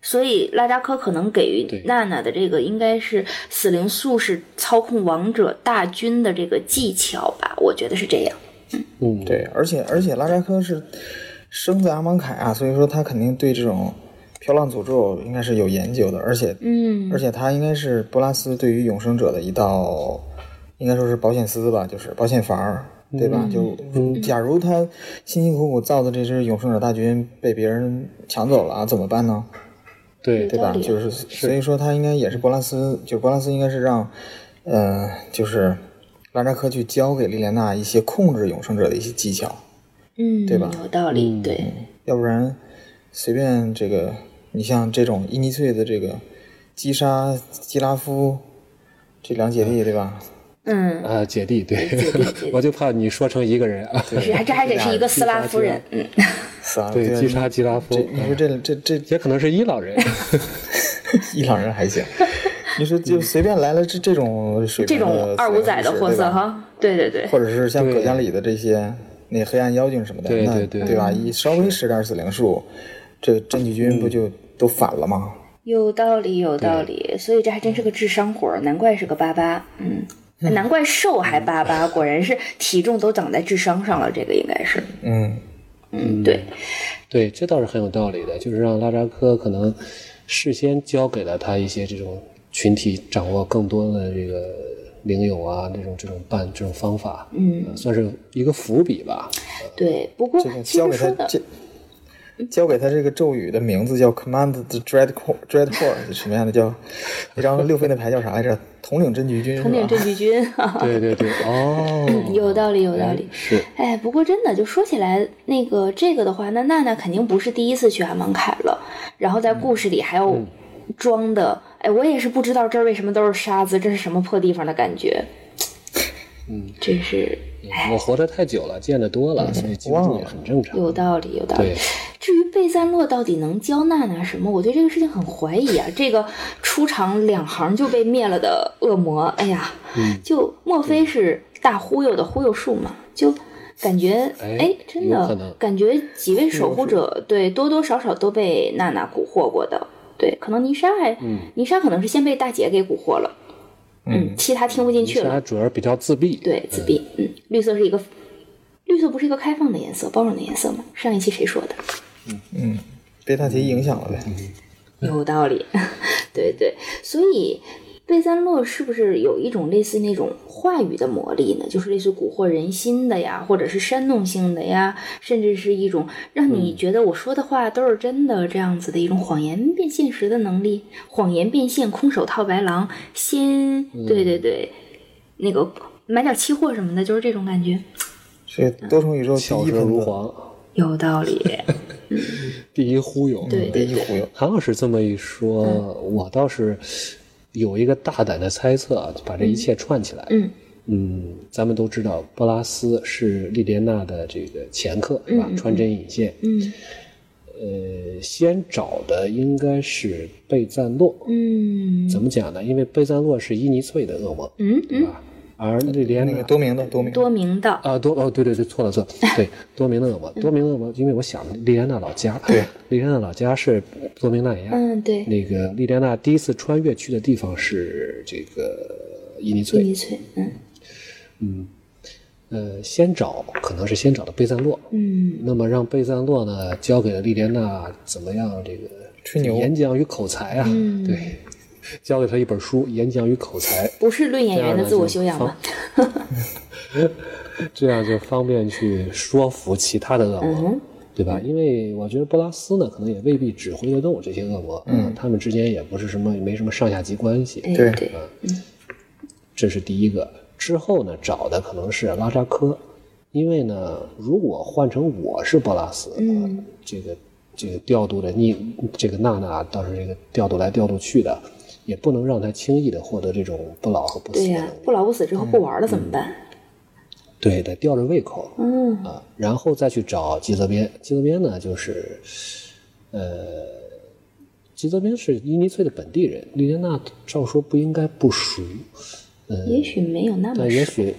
所以拉扎克可能给予娜娜的这个应该是死灵术士操控王者大军的这个技巧吧，我觉得是这样。嗯，对，而且而且拉扎克是生在阿芒凯啊，所以说他肯定对这种漂浪诅咒应该是有研究的，而且嗯。而且他应该是波拉斯对于永生者的一道，应该说是保险丝吧，就是保险阀儿，对吧？就假如他辛辛苦苦造的这支永生者大军被别人抢走了，怎么办呢？对。对吧？就是所以说他应该也是波拉斯，就波拉斯应该是让，呃，就是拉扎科去教给莉莲娜一些控制永生者的一些技巧，嗯，对吧？有道理，对，要不然随便这个，你像这种伊尼翠的这个击杀基拉夫这两姐弟，对吧？嗯，啊，姐弟，对姐弟姐弟，我就怕你说成一个人啊。是这还得是一个斯拉夫人，嗯，对，啊击杀基拉夫这，你说这这这也可能是伊朗人。伊朗人还行，你说就随便来了这这种水这种二五仔的货色，哈，对对对，或者是像葛江里的这些那黑暗妖精什么的，对对对对吧？一稍微使点死灵术，这真气军不就都反了吗？有道理，有道理，所以这还真是个智商活儿，难怪是个八八，嗯，难怪瘦还巴巴，果然是体重都长在智商上了，这个应该是，嗯，嗯，对，对，这倒是很有道理的，就是让拉扎科可能事先教给了他一些这种群体掌握更多的这个灵友啊，这种这种办这种方法，嗯，呃算是一个伏笔吧。对。不过其教给他的，这。教给他这个咒语的名字叫 Command the Dread Core Dread Core，什么样的？叫那张六费那牌叫啥来着？统领真局军统领吧？真举军，哈哈对对对，哦，有道理，有道理。是，哎，不过真的就说起来，那个这个的话，那娜娜肯定不是第一次去阿芒凯了，然后在故事里还要装的，哎，我也是不知道这儿为什么都是沙子，这是什么破地方的感觉，嗯，真是我活得太久了，见得多了，所以记不住也很正常。有道理，有道理对。至于贝赞洛到底能教娜娜什么，我对这个事情很怀疑啊。这个出场两行就被灭了的恶魔，哎呀，嗯就莫非是大忽悠的忽悠术吗？就感觉，哎哎，真有可能的感觉几位守护者对多多少少都被娜娜蛊惑过的。对，可能泥沙还，嗯泥沙可能是先被大姐给蛊惑了，嗯，其他听不进去他了，主要比较自闭，对，自闭，嗯，绿色是一个，绿色不是一个开放的颜色，包容的颜色吗？上一期谁说的？嗯。嗯，被大题影响了呗。有道理，对对，所以贝三洛是不是有一种类似那种话语的魔力呢？就是类似蛊惑人心的呀，或者是煽动性的呀，甚至是一种让你觉得我说的话都是真的这样子的一种谎言变现实的能力。谎言变现，空手套白狼，先对对对，那个买点期货什么的，就是这种感觉，是多重宇宙第巧舌一，如簧，有道理。第一忽悠。对第一忽悠。韩老师这么一说，我倒是有一个大胆的猜测啊，就把这一切串起来。嗯嗯，咱们都知道波拉斯是莉莲娜的这个前客，是吧？穿针引线。嗯呃，先找的应该是贝赞洛。嗯怎么讲呢？因为贝赞洛是伊尼翠的恶魔，嗯嗯，对吧？而莉莲那个多名的多明的。多明的，啊，多哦，对对对，错了错了，对，多明的恶魔，多明的恶魔，因为我想莉莲娜老家，对，莉莲娜老家是多明纳亚，嗯对，那个莉莲娜第一次穿越去的地方是这个伊尼伊，尼翠，嗯呃，先找可能是先找的贝赞洛，嗯。那么让贝赞洛呢交给了莉莲娜怎么样这个吹牛。演讲与口才啊，嗯。对，交给他一本书《演讲与口才》，不是论演员的自我修养吗？这样就方便去说服其他的恶魔，嗯对吧？因为我觉得波拉斯呢，可能也未必指挥得动这些恶魔，嗯，他们之间也不是什么没什么上下级关系，对对嗯，这是第一个。之后呢，找的可能是拉扎科，因为呢，如果换成我是波拉斯，嗯，这个这个调度的你这个娜娜倒是这个调度来调度去的，也不能让他轻易的获得这种不老和不死对呀、不老不死之后不玩了怎么办？对，得吊着胃口，嗯啊，然后再去找吉泽边。吉泽边呢，就是，呃，吉泽边是伊尼翠的本地人，莉莲娜照说不应该不熟，也许没有那么熟但也许，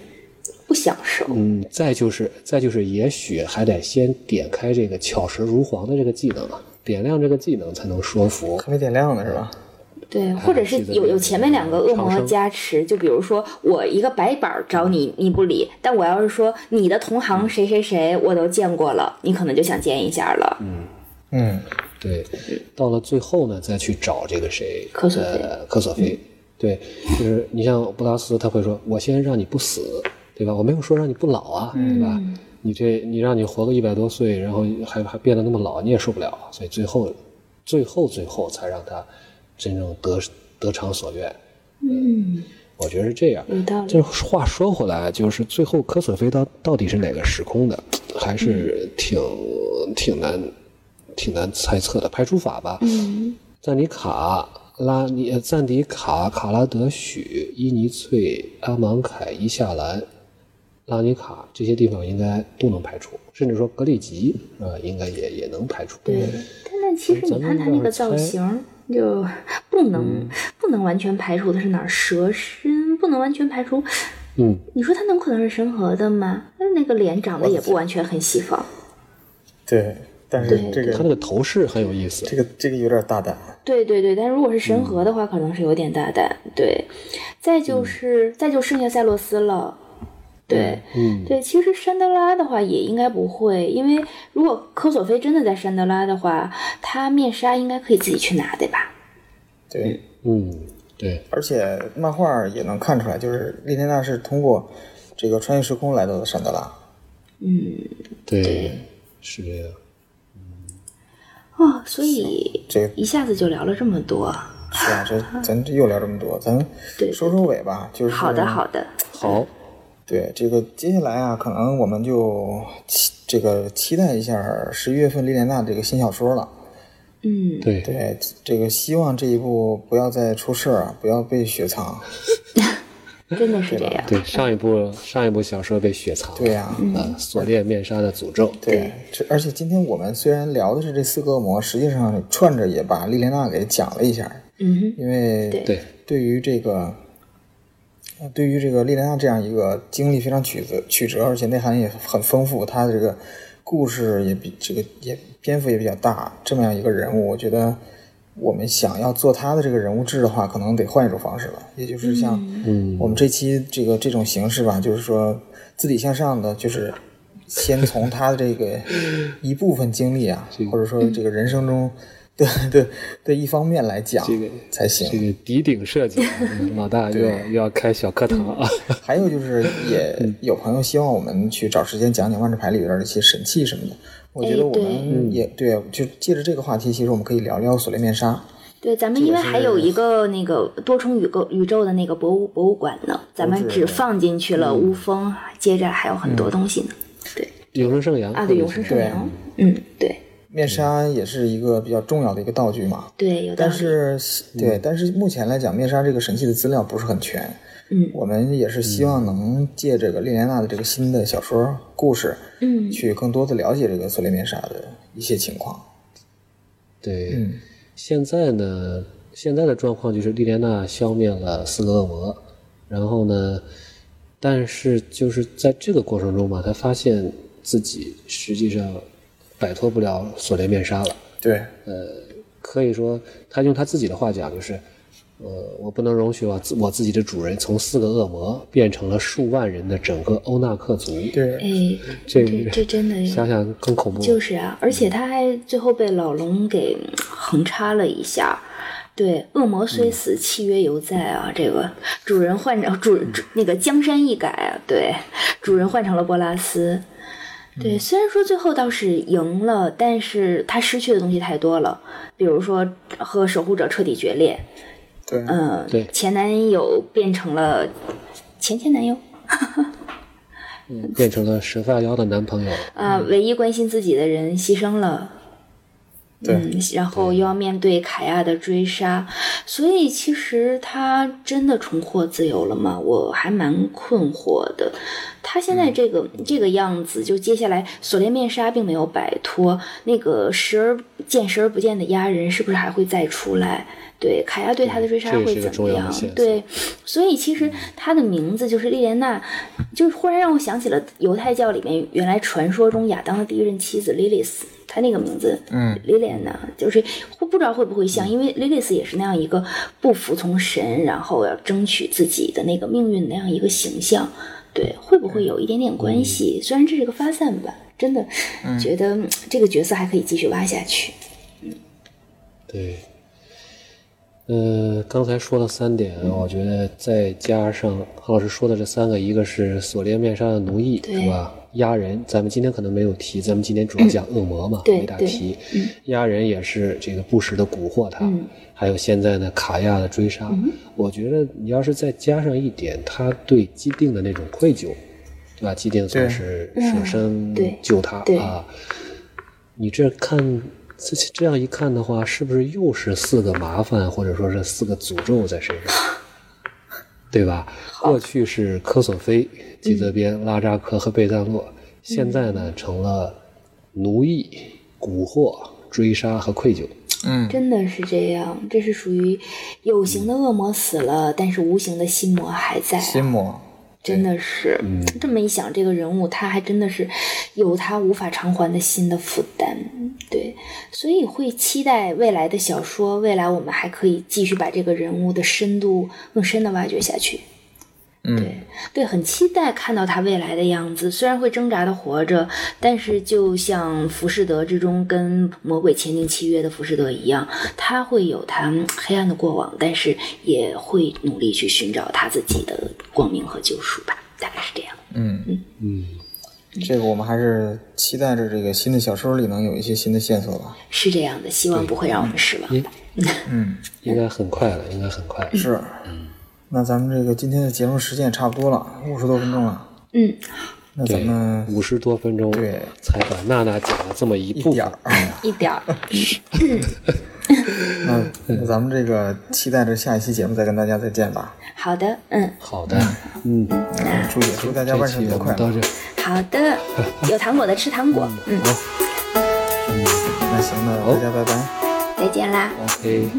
不享受。嗯，再就是再就是，也许还得先点开这个巧舌如簧的这个技能啊，点亮这个技能才能说服。可没点亮呢是吧？对，或者是有有前面两个恶魔加持，就比如说我一个白板儿找你，你不理，但我要是说你的同行谁谁谁我都见过了，你可能就想见一下了。嗯嗯，对，到了最后呢，再去找这个谁，科索菲呃，科索菲。对，就是你像布拉斯，他会说：“我先让你不死，对吧？我没有说让你不老啊，对吧？你这你让你活个一百多岁，然后还还变得那么老，你也受不了。所以最后，最后最后才让他真正得得偿所愿。嗯，我觉得是这样。有道理这话说回来，就是最后科索菲到到底是哪个时空的，还是挺、挺难挺难猜测的。排除法吧，嗯赞尼卡、拉尼、呃赞迪卡、卡拉德许、伊尼翠、阿芒凯、伊夏兰、拉尼卡这些地方应该都能排除，甚至说格里吉啊、呃应该也也能排除。对。但但其实你看他那个造型，就不能、不能完全排除的是哪儿？蛇身不能完全排除。嗯，你说他能可能是神和的吗？那那个脸长得也不完全很西方。对，但是这个他那个头饰很有意思。这个这个有点大胆，对对对，但如果是神和的话，可能是有点大胆。对，再就是、再就剩下赛洛斯了。对，嗯，对，其实山德拉的话也应该不会，因为如果科索菲真的在山德拉的话，他面纱应该可以自己去拿，对吧？对，嗯，对，而且漫画也能看出来，就是莉莲娜是通过这个穿越时空来到的山德拉。嗯，对，是这样。哦，所以这一下子就聊了这么多。是啊，这咱这又聊这么多，咱对收收尾吧。就是好的，好的，好，对这个接下来啊，可能我们就期这个期待一下十一月份莉莲娜这个新小说了。嗯，对，对，这个希望这一部不要再出事儿啊，不要被雪藏。真的是这样。对，上一部上一部小说被雪藏，对呀、嗯，锁链面纱的诅咒，对，这而且今天我们虽然聊的是这四个恶魔，实际上串着也把莉莲娜给讲了一下，嗯哼，因为对对，于这个，呃对于这个莉莲娜这样一个经历非常曲折曲折，而且内涵也很丰富，她的这个故事也比这个也篇幅也比较大，这么样一个人物，我觉得我们想要做她的这个人物志的话，可能得换一种方式了，也就是像嗯。我们这期这个这种形式吧，就是说自底向上的，就是先从她的这个一部分经历啊，或者说这个人生中 对对对一方面来讲这个才行。这个底顶设计，老大又要又要开小课堂啊！还有就是，也有朋友希望我们去找时间讲讲万智牌里边的一些神器什么的。我觉得我们也对，就借着这个话题，其实我们可以聊聊锁链面纱。对，咱们因为还有一个那个多重宇宙宇宙的那个博物博物馆呢，咱们只放进去了乌风，接着还有很多东西呢。对，永生圣阳啊，对，永生圣阳，嗯，对。面纱也是一个比较重要的一个道具嘛。对，有但是对，但是目前来讲，面纱这个神器的资料不是很全。嗯，我们也是希望能借这个莉莲娜的这个新的小说故事，嗯，去更多的了解这个锁链面纱的一些情况。对，嗯，现在呢，现在的状况就是莉莲娜消灭了四个恶魔，然后呢，但是就是在这个过程中吧，她发现自己实际上。摆脱不了锁链面纱了。对，呃，可以说他用他自己的话讲，就是，呃，我不能容许我自我自己的主人从四个恶魔变成了数万人的整个欧纳克族。对，哎，这这真的想想更恐怖。就是啊，而且他还最后被老龙给横插了一下。对，恶魔虽死，契约犹在啊！这个主人换成主人，那个江山易改啊。对，主人换成了波拉斯。对，虽然说最后倒是赢了，但是他失去的东西太多了，比如说和守护者彻底决裂，对，嗯，对，前男友变成了前前男友，嗯，变成了蛇发妖的男朋友，啊，唯一关心自己的人牺牲了。嗯，然后又要面对凯亚的追杀，所以其实他真的重获自由了吗？我还蛮困惑的。他现在这个这个样子，就接下来锁链面纱并没有摆脱，那个时而见时而不见的压人是不是还会再出来？对，凯亚对他的追杀会怎么样？对，所以其实他的名字就是莉莲娜，就忽然让我想起了犹太教里面原来传说中亚当的第一任妻子莉莉丝。他那个名字，嗯，，Lilian 呢，就是不不知道会不会像，因为 Lilith 也是那样一个不服从神，然后要争取自己的那个命运那样一个形象，对，会不会有一点点关系？虽然这是个发散吧，真的觉得这个角色还可以继续挖下去。嗯，对。呃，刚才说了三点，我觉得再加上何老师说的这三个，一个是锁链面纱的奴役，是吧？压人，咱们今天可能没有提，咱们今天主要讲恶魔嘛，没大提。压人也是这个不时的蛊惑他，还有现在呢卡亚的追杀。我觉得你要是再加上一点，他对基定的那种愧疚，对吧？基定算是舍身救他啊。你这看。这这样一看的话，是不是又是四个麻烦，或者说是四个诅咒在身上，对吧？过去是科索菲、基泽边、拉扎克和贝赞洛，现在呢成了奴役、蛊惑、追杀和愧疚。嗯，真的是这样。这是属于有形的恶魔死了，但是无形的心魔还在。心魔。真的是，这么一想，这个人物他还真的是有他无法偿还的心的负担，对，所以会期待未来的小说，未来我们还可以继续把这个人物的深度更深的挖掘下去。对对，很期待看到他未来的样子。虽然会挣扎的活着，但是就像浮士德之中跟魔鬼签订契约的浮士德一样，他会有他黑暗的过往，但是也会努力去寻找他自己的光明和救赎吧。大概是这样。嗯嗯嗯，这个我们还是期待着这个新的小说里能有一些新的线索吧。是这样的，希望不会让我们失望。嗯，应该很快了，应该很快。是。嗯。那咱们这个今天的节目时间也差不多了，五十多分钟了。嗯，那咱们五十多分钟，对，才把娜娜讲了这么一一点儿，一点儿。那那咱们这个期待着下一期节目再跟大家再见吧。好的，嗯，好的，嗯，祝祝大家万圣节快乐。好的，有糖果的吃糖果，嗯。嗯，那行，那大家拜拜，再见啦。OK。